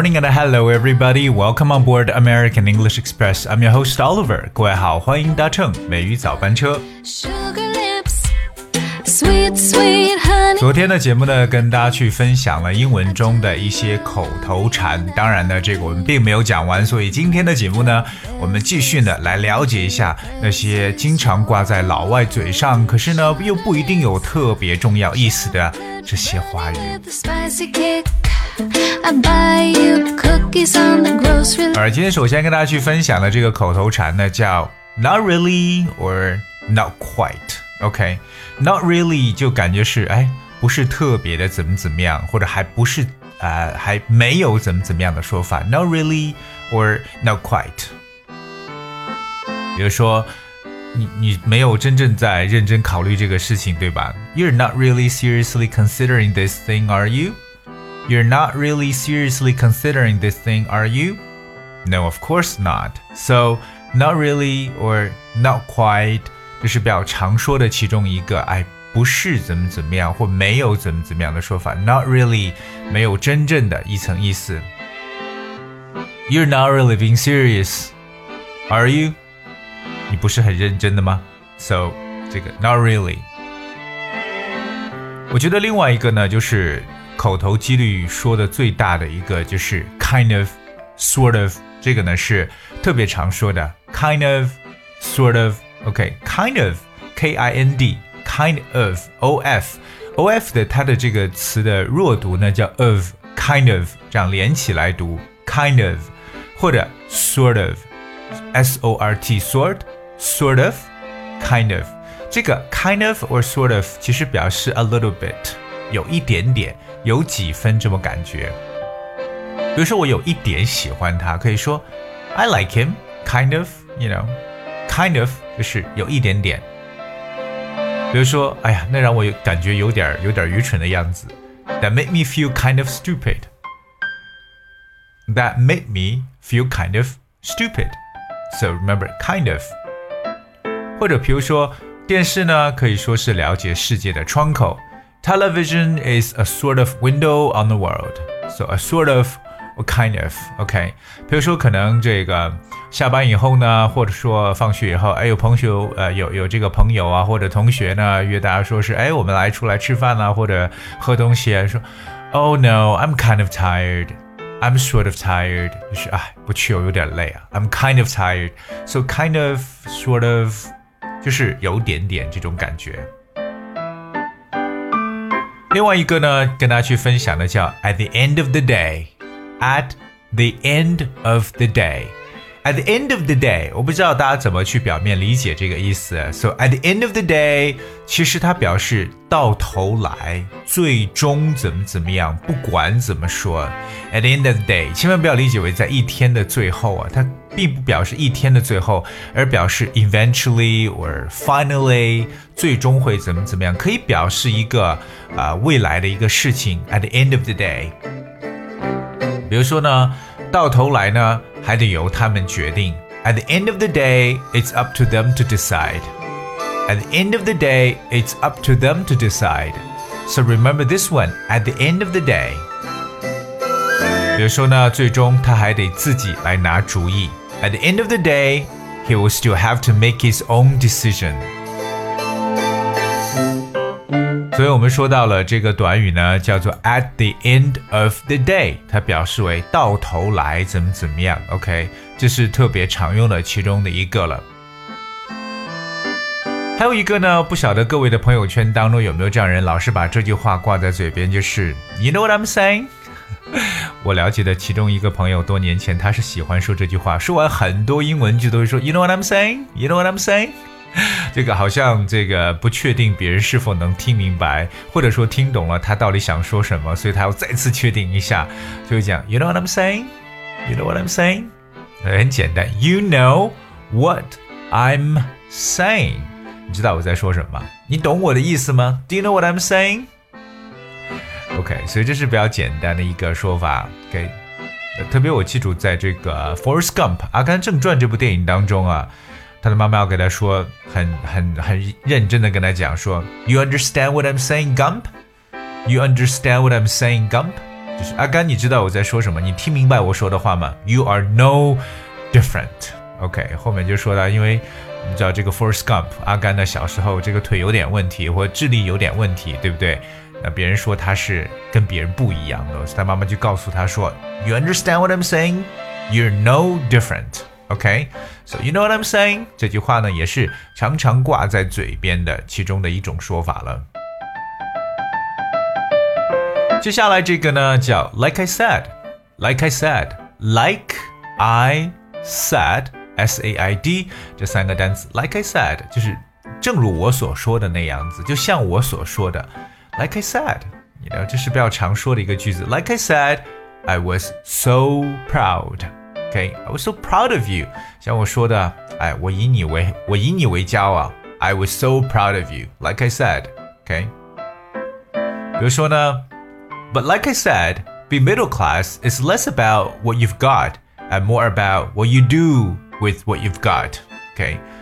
and hello everybody. Welcome on board American English Express. I'm your host Oliver. 各位好，欢迎搭乘美语早班车。Sugar lips, sweet, sweet honey. 昨天的节目呢，跟大家去分享了英文中的一些口头禅。当然呢，这个我们并没有讲完，所以今天的节目呢，我们继续呢来了解一下那些经常挂在老外嘴上，可是呢又不一定有特别重要意思的这些话语。With a spicy kick, I buy you cookies on the grocery. 而今天首先跟大家去分享的这个口头禅呢，叫 not really or not quite。OK，not、really 就感觉是哎，不是特别的怎么怎么样，或者还不是呃还没有怎么怎么样的说法。not really or not quite。比如说，你你没有真正在认真考虑这个事情，对吧？You're not really seriously considering this thing, are you? You're not really seriously considering this thing, are you? No, of course not. So, not really or not quite，这是比较常说的其中一个，哎，不是怎么怎么样或没有怎么怎么样的说法。Not really 没有真正的一层意思。You're not really being serious, are you? 你不是很认真的吗？So 这个 not really。我觉得另外一个呢，就是 口头几率说的最大的一个就是 kind of, sort of，这个呢是特别常说的 kind of, sort of。OK，kind of, K I N D, kind of, O F, O F 的它的这个词的弱读呢叫 of, kind of，这样连起来读 kind of，或者 sort of, S O R T, sort, sort of, kind of。这个 kind of or sort of 其实表示 a little bit， 有一点点，有几分这么感觉。比如说我有一点喜欢他，可以说 I like him, kind of, you know, kind of 就是有一点点。比如说，哎呀，那让我有感觉有点有点愚蠢的样子。That made me feel kind of stupid. That made me feel kind of stupid. So remember, kind of. 或者比如说，电视呢可以说是了解世界的窗口。 Television is a sort of window on the world. So a sort of or kind of, OK。比如说，可能这个下班以后呢，或者说放学以后，哎，有朋友呃有有这个朋友啊，或者同学呢约大家说是，哎，我们来出来吃饭啊，或者喝东西啊，说，Oh no, I'm kind of tired. I'm sort of tired，就是哎，不去，我有点累啊。I'm kind of tired. So kind of, sort of，就是有点点这种感觉。 另外一个呢，跟大家去分享的叫 at the end of the day。at the end of the day。At the end of the day，我不知道大家怎么去表面理解这个意思。So at the end of the day，其实它表示到头来，最终怎么怎么样，不管怎么说。At the end of the day，千万不要理解为在一天的最后啊，它并不表示一天的最后，而表示 eventually or finally，最终会怎么怎么样，可以表示一个啊、呃、未来的一个事情。At the end of the day。比如说呢，到头来呢，还得由他们决定。At the end of the day, it's up to them to decide. At the end of the day, it's up to them to decide. So remember this one. At the end of the day. 比如说呢，最终他还得自己来拿主意。At the end of the day, he will still have to make his own decision. 所以我们说到了这个短语呢，叫做 at the end of the day，它表示为到头来怎么怎么样。OK，这是特别常用的其中的一个了。还有一个呢，不晓得各位的朋友圈当中有没有这样人，老是把这句话挂在嘴边，就是 You know what I'm saying？我了解的其中一个朋友，多年前他是喜欢说这句话，说完很多英文句都会说 You know what I'm saying？You know what I'm saying？这个好像这个不确定别人是否能听明白，或者说听懂了他到底想说什么，所以他要再次确定一下，就会讲 You know what I'm saying? You know what I'm saying? 很简单，You know what I'm saying？你知道我在说什么？你懂我的意思吗？Do you know what I'm saying? OK，所以这是比较简单的一个说法。OK，特别我记住在这个《Forrest Gump》阿甘正传这部电影当中啊。他的妈妈要给他说，很很很认真的跟他讲说，You understand what I'm saying, Gump? You understand what I'm saying, Gump? 就是阿甘，你知道我在说什么？你听明白我说的话吗？You are no different。OK，后面就说到，因为你知道这个 Forrest Gump，阿甘的小时候这个腿有点问题，或智力有点问题，对不对？那别人说他是跟别人不一样的，他妈妈就告诉他说，You understand what I'm saying? You're no different. OK, so you know what I'm saying？这句话呢，也是常常挂在嘴边的其中的一种说法了。接下来这个呢，叫 Like I said，Like I said，Like I said，S A I D 这三个单词，Like I said 就是正如我所说的那样子，就像我所说的。 Like I said，你知道这是比较常说的一个句子。Like I said，I was so proud。Okay, I was so proud of you. 像我说的，哎，我以你为我以你为骄傲。I was so proud of you. Like I said, okay. 比如说呢，But like I said, be middle class is less about what you've got and more about what you do with what you've got. Okay.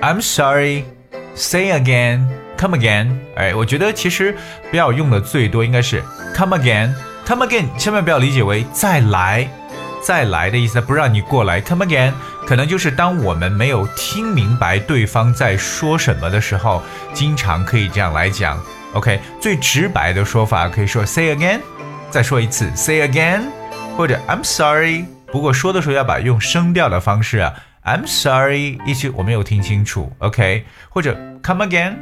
I'm sorry, say again, come again。哎，我觉得其实不要用的最多应该是 come again。Come again，千万不要理解为再来，再来的意思，不让你过来。Come again，可能就是当我们没有听明白对方在说什么的时候，经常可以这样来讲。OK，最直白的说法可以说 Say again，再说一次 Say again，或者 I'm sorry。不过说的时候要把用声调的方式啊，I'm sorry，一句我没有听清楚。OK，或者 Come again。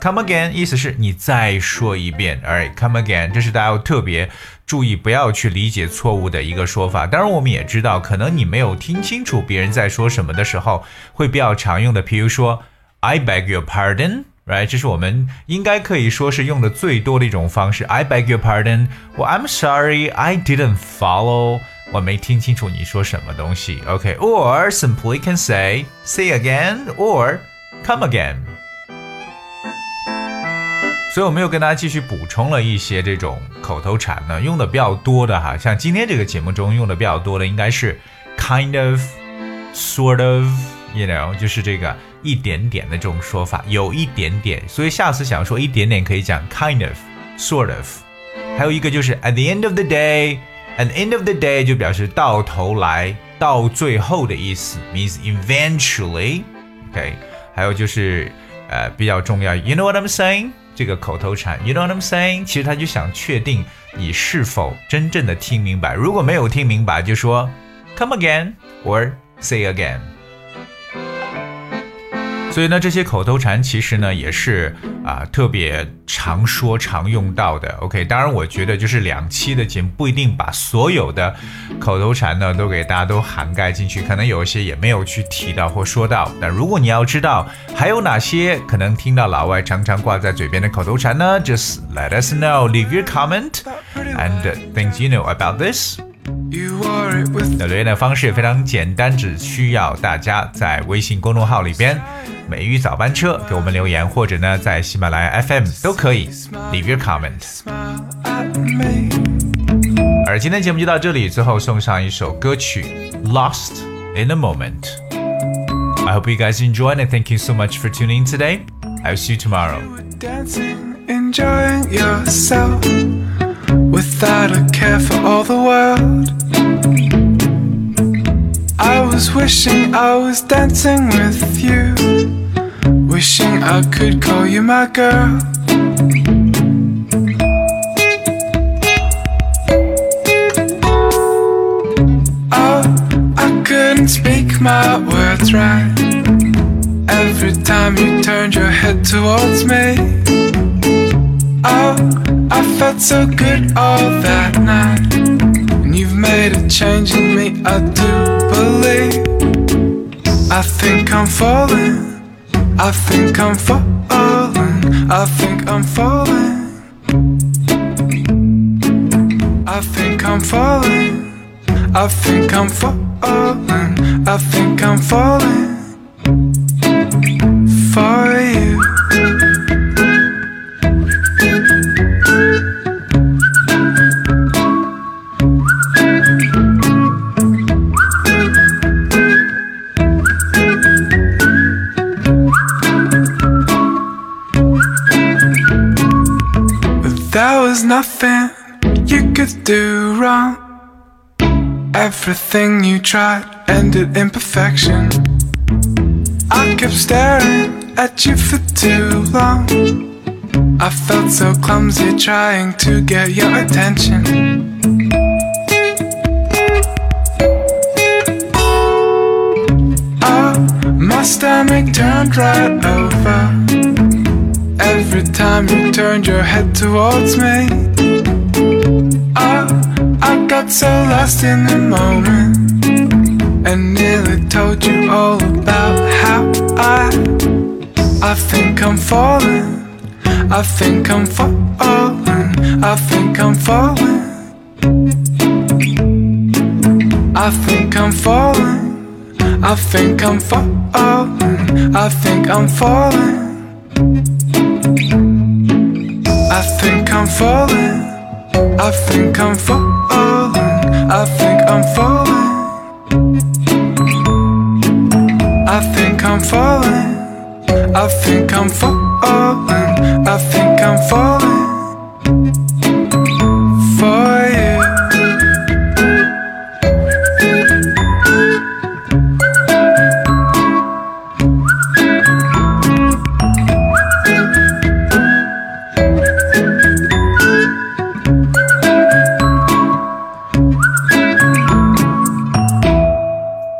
Come again，意思是你再说一遍。All right，come again，这是大家要特别注意，不要去理解错误的一个说法。当然，我们也知道，可能你没有听清楚别人在说什么的时候，会比较常用的，比如说 I beg your pardon，right？这是我们应该可以说是用的最多的一种方式。I beg your pardon，我 I'm sorry，I didn't follow，我没听清楚你说什么东西。OK，or simply can say say again or come again。所以我们又跟大家继续补充了一些这种口头禅呢，用的比较多的哈，像今天这个节目中用的比较多的应该是 kind of、sort of，you know，就是这个一点点的这种说法，有一点点。所以下次想说一点点可以讲 kind of、sort of。还有一个就是 at the end of the day，at the end of the day 就表示到头来、到最后的意思，means eventually。OK，还有就是呃比较重要，you know what I'm saying？这个口头禅，You know what I'm saying？其实他就想确定你是否真正的听明白。如果没有听明白，就说 Come again or say again。 所以呢，这些口头禅其实呢也是啊特别常说常用到的。OK，当然我觉得就是两期的节目不一定把所有的口头禅呢都给大家都涵盖进去，可能有一些也没有去提到或说到。那如果你要知道还有哪些可能听到老外常常挂在嘴边的口头禅呢，Just let us know, leave your comment and things you know about this. 那留言的方式也非常简单，只需要大家在微信公众号里边“美语早班车给我们留言，或者呢在喜马拉雅 FM 都可以 leave your comment。而今天节目就到这里，最后送上一首歌曲《Lost in a Moment》。I hope you guys enjoyed and thank you so much for tuning in today. I'll see you tomorrow. Dancing, enjoying yourself without a care for all the world. I was wishing I was dancing with you wishing I could call you my girl. Oh, I couldn't speak my words right. Every time you turned your head towards me. Oh, I felt so good all that night. And you've made a change in me, I do believe. I think I'm falling. I think I'm falling. I think I'm falling. I think I'm falling. I think I'm falling. I think I'm falling do wrong. Everything you tried ended in perfection. I kept staring at you for too long. I felt so clumsy trying to get your attention. Oh, my stomach turned right over. Every time you turned your head towards me, got so lost in the moment and nearly told you all about how I, I think I'm falling. I think I'm falling. I think I'm falling. I think I'm falling. I think I'm falling. I think I'm falling. I think I'm falling. I think I'm falling. I think I'm falling. I think I'm falling. I think I'm falling. I think